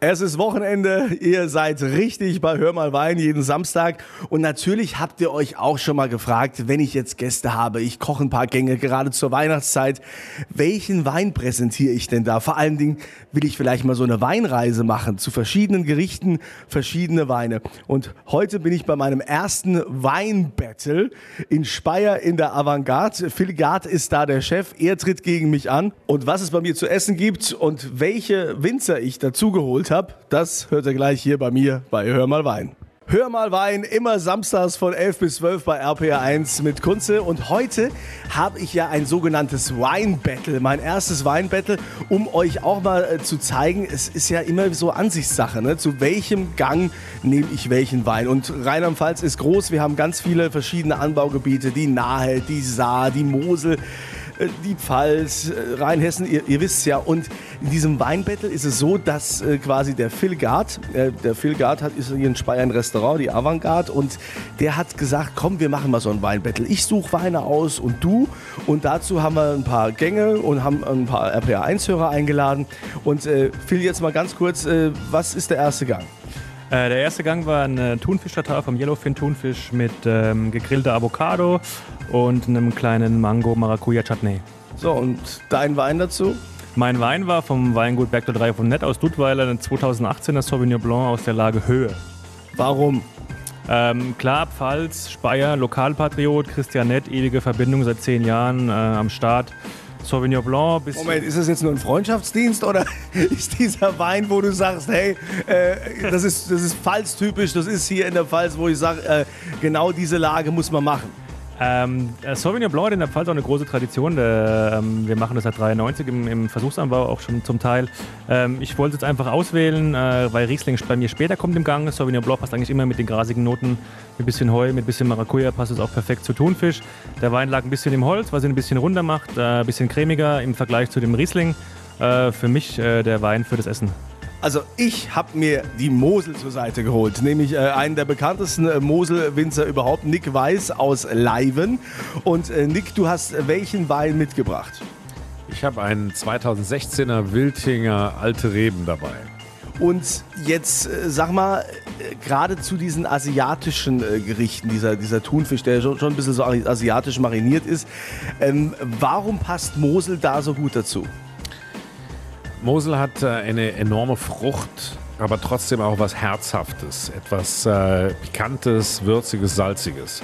Es ist Wochenende, ihr seid richtig bei Hör mal Wein jeden Samstag und natürlich habt ihr euch auch schon mal gefragt, wenn ich jetzt Gäste habe, ich koche ein paar Gänge gerade zur Weihnachtszeit, welchen Wein präsentiere ich denn da? Vor allen Dingen will ich vielleicht mal so eine Weinreise machen zu verschiedenen Gerichten, verschiedene Weine. Und heute bin ich bei meinem ersten Weinbattle in Speyer in der Avantgarde. Phil Gard ist da der Chef, er tritt gegen mich an und was es bei mir zu essen gibt und welche Winzer ich dazu geholt habe, das hört ihr gleich hier bei mir bei Hör mal Wein. Hör mal Wein, immer samstags von 11 bis 12 bei RPR1 mit Kunze. Und heute habe ich ja ein sogenanntes Wine-Battle, mein erstes Wine-Battle, um euch auch mal äh, zu zeigen, es ist ja immer so Ansichtssache, ne? zu welchem Gang nehme ich welchen Wein. Und Rheinland-Pfalz ist groß, wir haben ganz viele verschiedene Anbaugebiete, die Nahe, die Saar, die Mosel die Pfalz, äh, Rheinhessen, ihr, ihr wisst ja. Und in diesem Weinbattle ist es so, dass äh, quasi der Phil Gard, äh, der Phil Gard hat ist hier in Speyer ein Restaurant, die Avantgarde, und der hat gesagt, komm, wir machen mal so ein Weinbattle. Ich suche Weine aus und du. Und dazu haben wir ein paar Gänge und haben ein paar RPA1-Hörer eingeladen. Und äh, Phil, jetzt mal ganz kurz, äh, was ist der erste Gang? Äh, der erste Gang war ein äh, Thunfisch-Tatar vom Yellowfin Thunfisch mit ähm, gegrillter Avocado und einem kleinen Mango-Maracuja-Chutney. So, und dein Wein dazu? Mein Wein war vom Weingut Bergler 3 von Nett aus Duttweiler, ein 2018er Sauvignon Blanc aus der Lage Höhe. Warum? Ähm, klar, Pfalz, Speyer, Lokalpatriot, Christian Nett, ewige Verbindung seit zehn Jahren äh, am Start. Sauvignon Blanc. Bis Moment, ist das jetzt nur ein Freundschaftsdienst oder ist dieser Wein, wo du sagst, hey, äh, das ist, das ist Pfalz-typisch, das ist hier in der Pfalz, wo ich sage, äh, genau diese Lage muss man machen? Ähm, Sauvignon Blanc hat in der Pfalz auch eine große Tradition. Der, ähm, wir machen das seit 93 im, im, Versuchsanbau auch schon zum Teil. Ähm, ich wollte es jetzt einfach auswählen, äh, weil Riesling bei mir später kommt im Gang. Sauvignon Blanc passt eigentlich immer mit den grasigen Noten. Mit bisschen Heu, mit bisschen Maracuja passt es auch perfekt zu Thunfisch. Der Wein lag ein bisschen im Holz, was ihn ein bisschen runder macht, äh, ein bisschen cremiger im Vergleich zu dem Riesling. Äh, für mich äh, der Wein für das Essen. Also ich habe mir die Mosel zur Seite geholt, nämlich äh, einen der bekanntesten äh, Moselwinzer überhaupt, Nick Weiß aus Leiven. Und äh, Nick, du hast welchen Wein mitgebracht? Ich habe einen 2016er Wildhinger Alte Reben dabei. Und jetzt äh, sag mal, äh, gerade zu diesen asiatischen äh, Gerichten, dieser, dieser Thunfisch, der schon, schon ein bisschen so asiatisch mariniert ist, ähm, warum passt Mosel da so gut dazu? Mosel hat äh, eine enorme Frucht, aber trotzdem auch was Herzhaftes, etwas äh, Pikantes, Würziges, Salziges.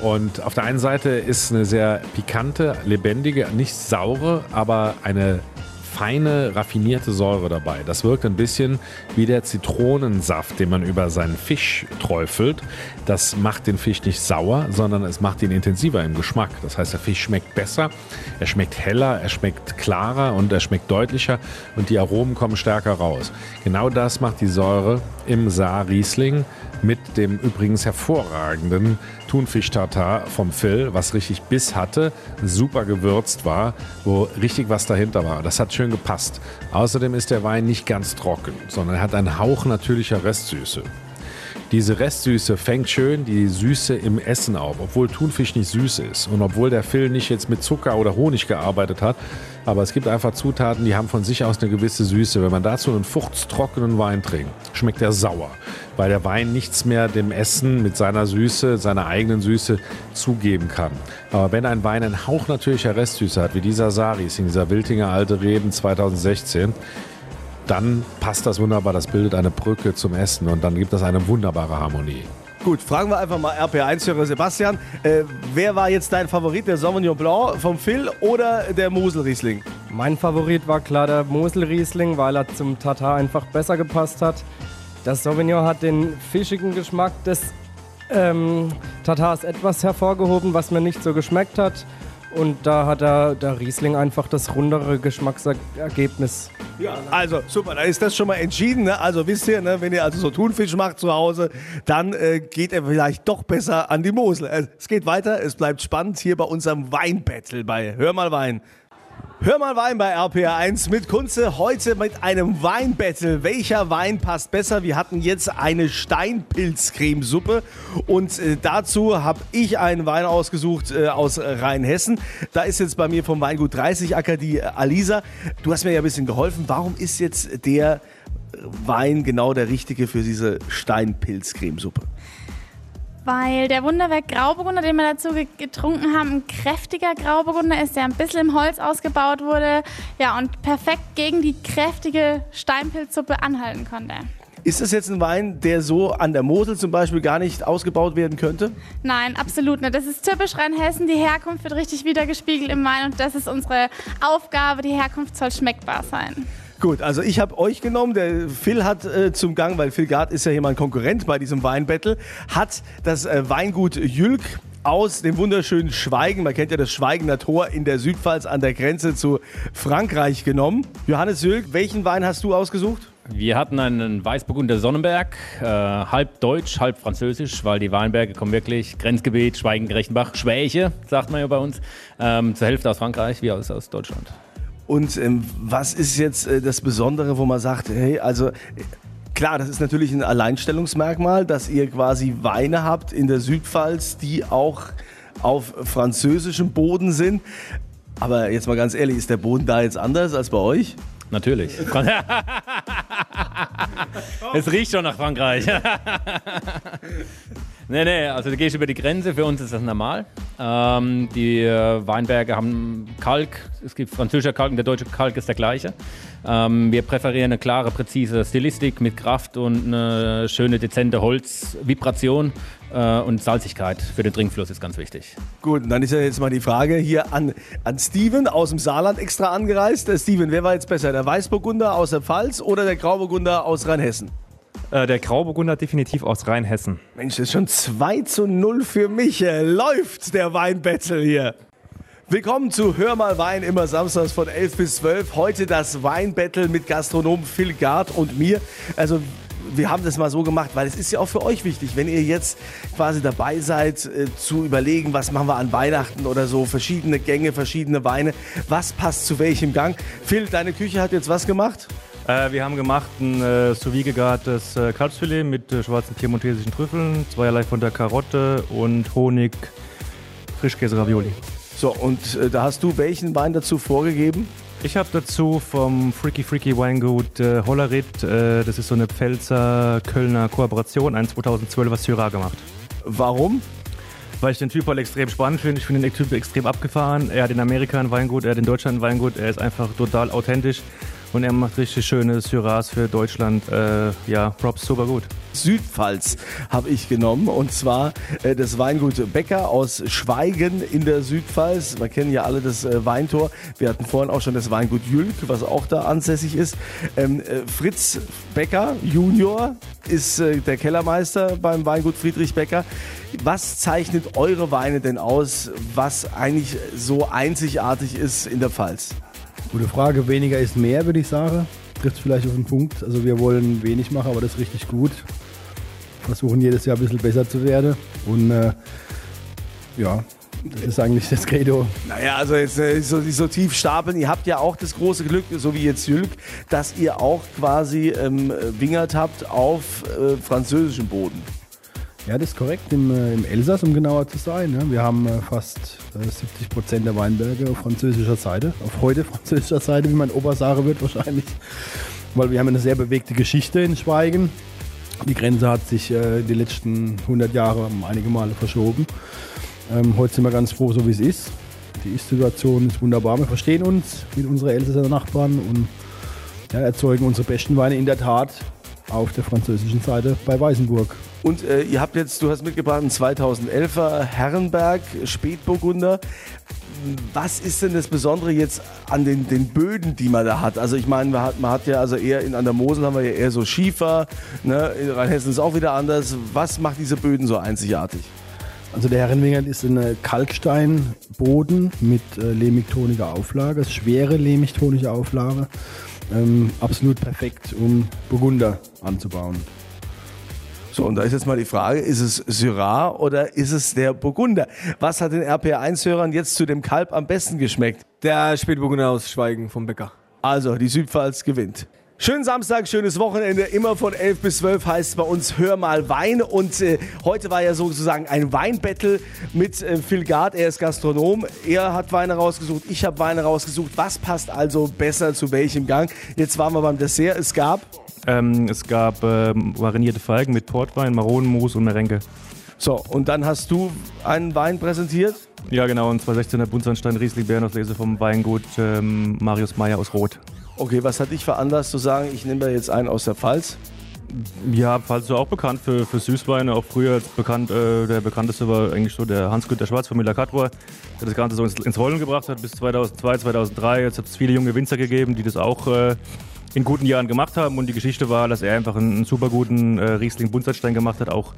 Und auf der einen Seite ist eine sehr pikante, lebendige, nicht saure, aber eine feine, raffinierte Säure dabei. Das wirkt ein bisschen wie der Zitronensaft, den man über seinen Fisch träufelt. Das macht den Fisch nicht sauer, sondern es macht ihn intensiver im Geschmack. Das heißt, der Fisch schmeckt besser, er schmeckt heller, er schmeckt klarer und er schmeckt deutlicher und die Aromen kommen stärker raus. Genau das macht die Säure im Saar Riesling mit dem übrigens hervorragenden Thunfisch-Tartar vom Phil, was richtig Biss hatte, super gewürzt war, wo richtig was dahinter war. Das hat schön gepasst. Außerdem ist der Wein nicht ganz trocken, sondern er hat einen Hauch natürlicher Restsüße. Diese Restsüße fängt schön die Süße im Essen auf, obwohl Thunfisch nicht süß ist und obwohl der Phil nicht jetzt mit Zucker oder Honig gearbeitet hat. Aber es gibt einfach Zutaten, die haben von sich aus eine gewisse Süße. Wenn man dazu einen fuchtstrockenen Wein trinkt, schmeckt er sauer, weil der Wein nichts mehr dem Essen mit seiner Süße, seiner eigenen Süße zugeben kann. Aber wenn ein Wein einen Hauch natürlicher Restsüße hat, wie dieser Saris in dieser Wiltinger Alte Reben 2016, dann passt das wunderbar. Das bildet eine Brücke zum Essen und dann gibt es eine wunderbare Harmonie. Gut, fragen wir einfach mal RP1-Hörer Sebastian. Äh, wer war jetzt dein Favorit, der Sauvignon Blanc vom Phil oder der Moselriesling? Mein Favorit war klar der Moselriesling, weil er zum Tatar einfach besser gepasst hat. Das Sauvignon hat den fischigen Geschmack des ähm, Tatars etwas hervorgehoben, was mir nicht so geschmeckt hat. Und da hat der, der Riesling einfach das rundere Geschmacksergebnis. Ja, also super, da ist das schon mal entschieden. Ne? Also wisst ihr, ne, wenn ihr also so Thunfisch macht zu Hause, dann äh, geht er vielleicht doch besser an die Mosel. Es geht weiter, es bleibt spannend hier bei unserem Weinbattle bei Hör mal Wein. Hör mal Wein bei RPR1 mit Kunze. Heute mit einem Weinbattle. Welcher Wein passt besser? Wir hatten jetzt eine Steinpilzcremesuppe und äh, dazu habe ich einen Wein ausgesucht äh, aus Rheinhessen. Da ist jetzt bei mir vom Weingut 30 Acker die äh, Alisa. Du hast mir ja ein bisschen geholfen. Warum ist jetzt der Wein genau der richtige für diese Steinpilz-Cremesuppe? Weil der Wunderwerk Grauburgunder, den wir dazu getrunken haben, ein kräftiger Grauburgunder ist, der ein bisschen im Holz ausgebaut wurde. Ja, und perfekt gegen die kräftige Steinpilzsuppe anhalten konnte. Ist das jetzt ein Wein, der so an der Mosel zum Beispiel gar nicht ausgebaut werden könnte? Nein, absolut nicht. Das ist typisch Rheinhessen. Die Herkunft wird richtig wiedergespiegelt im Wein und das ist unsere Aufgabe. Die Herkunft soll schmeckbar sein. Gut, also ich habe euch genommen. Der Phil hat äh, zum Gang, weil Phil Gard ist ja hier mein Konkurrent bei diesem Weinbattle, hat das äh, Weingut Jülk aus dem wunderschönen Schweigen, man kennt ja das Schweigener Tor in der Südpfalz an der Grenze zu Frankreich genommen. Johannes Jülk, welchen Wein hast du ausgesucht? Wir hatten einen Weißburgunder Sonnenberg, äh, halb deutsch, halb französisch, weil die Weinberge kommen wirklich Grenzgebiet, Schweigen, Grechenbach, Schwäche, sagt man ja bei uns, ähm, zur Hälfte aus Frankreich wie aus, aus Deutschland. Und ähm, was ist jetzt äh, das Besondere, wo man sagt, hey, also äh, klar, das ist natürlich ein Alleinstellungsmerkmal, dass ihr quasi Weine habt in der Südpfalz, die auch auf französischem Boden sind. Aber jetzt mal ganz ehrlich, ist der Boden da jetzt anders als bei euch? Natürlich. es riecht schon nach Frankreich. nee, nee, also du gehst über die Grenze, für uns ist das normal. Ähm, die äh, Weinberge haben Kalk, es gibt französischer Kalk und der deutsche Kalk ist der gleiche. Ähm, wir präferieren eine klare, präzise Stilistik mit Kraft und eine schöne, dezente Holzvibration äh, und Salzigkeit für den Trinkfluss ist ganz wichtig. Gut, und dann ist ja jetzt mal die Frage hier an, an Steven aus dem Saarland extra angereist. Äh, Steven, wer war jetzt besser, der Weißburgunder aus der Pfalz oder der Grauburgunder aus Rheinhessen? Äh, der Grauburgunder definitiv aus Rheinhessen. Mensch, das ist schon 2 zu 0 für mich. Äh, läuft der Weinbattle hier. Willkommen zu Hör mal Wein, immer samstags von 11 bis 12. Heute das Weinbattle mit Gastronom Phil Gard und mir. Also wir haben das mal so gemacht, weil es ist ja auch für euch wichtig, wenn ihr jetzt quasi dabei seid, äh, zu überlegen, was machen wir an Weihnachten oder so, verschiedene Gänge, verschiedene Weine, was passt zu welchem Gang. Phil, deine Küche hat jetzt was gemacht? Äh, wir haben gemacht ein äh, sous gegartes äh, Kalbsfilet mit äh, schwarzen piemontesischen Trüffeln, zweierlei von der Karotte und Honig, Frischkäse-Ravioli. So, und äh, da hast du welchen Wein dazu vorgegeben? Ich habe dazu vom Freaky Freaky Weingut äh, Hollerit, äh, das ist so eine Pfälzer Kölner Kooperation, ein 2012er Syrah gemacht. Warum? Weil ich den Typ halt extrem spannend finde. Ich finde den Typ extrem abgefahren. Er hat in Amerika ein Weingut, er hat in Deutschland ein Weingut. Er ist einfach total authentisch und er macht richtig schöne Syrahs für Deutschland. Äh, ja, Props super gut. Südpfalz habe ich genommen und zwar äh, das Weingut Becker aus Schweigen in der Südpfalz. Wir kennen ja alle das äh, Weintor. Wir hatten vorhin auch schon das Weingut Jülk, was auch da ansässig ist. Ähm, äh, Fritz Becker Junior ist äh, der Kellermeister beim Weingut Friedrich Becker. Was zeichnet eure Weine denn aus, was eigentlich so einzigartig ist in der Pfalz? Gute Frage. Weniger ist mehr, würde ich sagen. Trifft vielleicht auf den Punkt. Also wir wollen wenig machen, aber das ist richtig gut. Versuchen jedes Jahr ein bisschen besser zu werden. Und äh, ja, das ist eigentlich das Credo. Naja, also jetzt äh, so, so tief stapeln. Ihr habt ja auch das große Glück, so wie jetzt Jülk, dass ihr auch quasi ähm, Wingert habt auf äh, französischem Boden. Ja, das ist korrekt. Im, äh, im Elsass, um genauer zu sein. Ja. Wir haben äh, fast äh, 70 Prozent der Weinberge auf französischer Seite. Auf heute französischer Seite, wie mein Opa sagen wird wahrscheinlich. Weil wir haben eine sehr bewegte Geschichte in Schweigen. Die Grenze hat sich äh, die letzten 100 Jahre einige Male verschoben. Ähm, heute sind wir ganz froh, so wie es ist. Die Ist-Situation ist wunderbar. Wir verstehen uns mit unseren Elsässer Nachbarn und ja, erzeugen unsere besten Weine in der Tat auf der französischen Seite bei Weißenburg. Und äh, ihr habt jetzt, du hast mitgebracht einen 2011er Herrenberg Spätburgunder. Was ist denn das Besondere jetzt an den, den Böden, die man da hat? Also ich meine, man hat, man hat ja also eher in, an der Mosel haben wir ja eher so Schiefer, ne? in Rheinhessen ist es auch wieder anders. Was macht diese Böden so einzigartig? Also der Herrenwingert ist ein Kalksteinboden mit äh, lehmigtoniger Auflage, schwere lehmigtonische Auflage. Ähm, absolut perfekt, um Burgunder anzubauen. So, und da ist jetzt mal die Frage, ist es Syrah oder ist es der Burgunder? Was hat den RPR1-Hörern jetzt zu dem Kalb am besten geschmeckt? Der Spätburgunder aus Schweigen vom Bäcker. Also, die Südpfalz gewinnt. Schönen Samstag, schönes Wochenende. Immer von 11 bis 12 heißt bei uns Hör mal Wein. Und äh, heute war ja sozusagen ein Weinbattle mit äh, Phil Gard. Er ist Gastronom. Er hat Weine rausgesucht. Ich habe Weine rausgesucht. Was passt also besser zu welchem Gang? Jetzt waren wir beim Dessert. Es gab Ähm, es gab ähm, marinierte Feigen mit Portwein, Maronenmus und Merenke. So, und dann hast du einen Wein präsentiert. Ja, genau, und 2016er Buntsandstein Riesling Bärenauslese vom Weingut ähm, Marius Meyer aus Rot. Okay, was hat dich veranlasst zu sagen, ich nehme da jetzt einen aus der Pfalz? Ja, Pfalz ist auch bekannt für, für Süßweine. Auch früher bekannt, äh, der bekannteste war eigentlich so der Hans-Günter Schwarz von Müller-Kattwar, der das Ganze so ins, ins Rollen gebracht hat bis 2002, 2003. Jetzt hat es viele junge Winzer gegeben, die das auch äh, in guten Jahren gemacht haben. Und die Geschichte war, dass er einfach einen, einen super guten äh, Riesling Buntsandstein gemacht hat, auch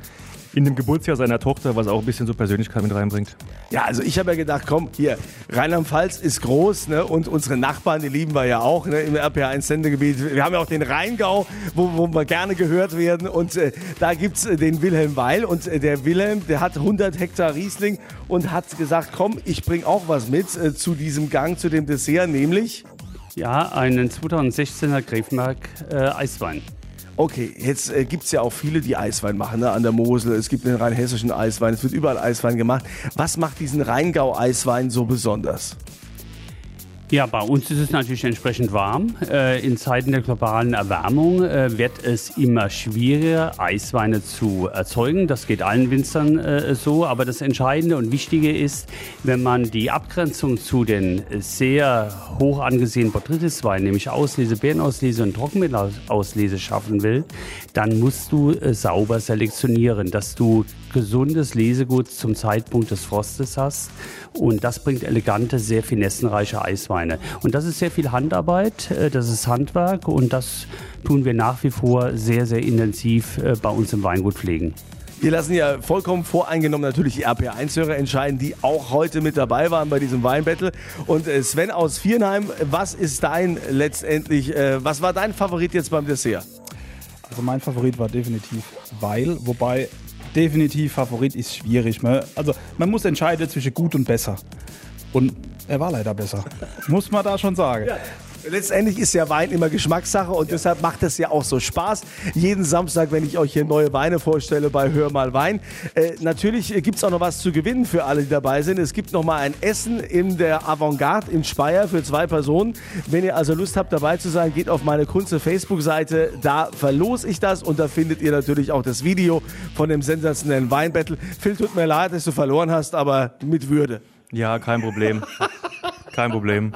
in dem Geburtsjahr seiner Tochter, was auch ein bisschen so Persönlichkeit mit reinbringt. Ja, also ich habe ja gedacht, komm, hier, Rheinland-Pfalz ist groß ne? und unsere Nachbarn, die lieben wir ja auch ne? im RPA1-Sendegebiet. Wir haben ja auch den Rheingau, wo, wo wir gerne gehört werden und äh, da gibt es äh, den Wilhelm Weil und äh, der Wilhelm, der hat 100 Hektar Riesling und hat gesagt, komm, ich bringe auch was mit äh, zu diesem Gang, zu dem Dessert, nämlich... Ja, einen 2016er Grevenberg äh, Eiswein. Okay, jetzt äh, gibt es ja auch viele, die Eiswein machen, ne? an der Mosel. Es gibt den rheinhessischen Eiswein, es wird überall Eiswein gemacht. Was macht diesen Rheingau-Eiswein so besonders? Ja, bei uns ist es natürlich entsprechend warm. Äh, in Zeiten der globalen Erwärmung äh, wird es immer schwieriger, Eisweine zu erzeugen. Das geht allen Winzern äh, so. Aber das Entscheidende und Wichtige ist, wenn man die Abgrenzung zu den sehr hoch angesehenen Botrytisweinen, nämlich Auslese, Beerenauslese und Trockenmittelauslese schaffen will, dann musst du sauber selektionieren, dass du gesundes Lesegut zum Zeitpunkt des Frostes hast. Und das bringt elegante, sehr finessenreiche Eisweine. Und das ist sehr viel Handarbeit, äh, das ist Handwerk und das tun wir nach wie vor sehr, sehr intensiv äh, bei uns im Weingut pflegen. Wir lassen ja vollkommen voreingenommen natürlich die RPA1-Hörer entscheiden, die auch heute mit dabei waren bei diesem Weinbattle. Und äh, Sven aus Vierenheim, was ist dein letztendlich, was war dein Favorit jetzt beim Dessert? Also mein Favorit war definitiv Weil, wobei definitiv Favorit ist schwierig. Man, also man muss entscheiden zwischen gut und besser. Und er war leider besser. muss man da schon sagen. Ja. Letztendlich ist ja Wein immer Geschmackssache und ja. deshalb macht es ja auch so Spaß. Jeden Samstag, wenn ich euch hier neue Weine vorstelle bei Hör mal Wein. Äh, natürlich gibt es auch noch was zu gewinnen für alle, die dabei sind. Es gibt noch mal ein Essen in der Avantgarde in Speyer für zwei Personen. Wenn ihr also Lust habt, dabei zu sein, geht auf meine Kunze Facebook-Seite. Da verlose ich das und da findet ihr natürlich auch das Video von dem sensationellen Weinbattle. Phil, tut mir leid, dass du verloren hast, aber mit Würde. Ja, kein Problem. kein Problem.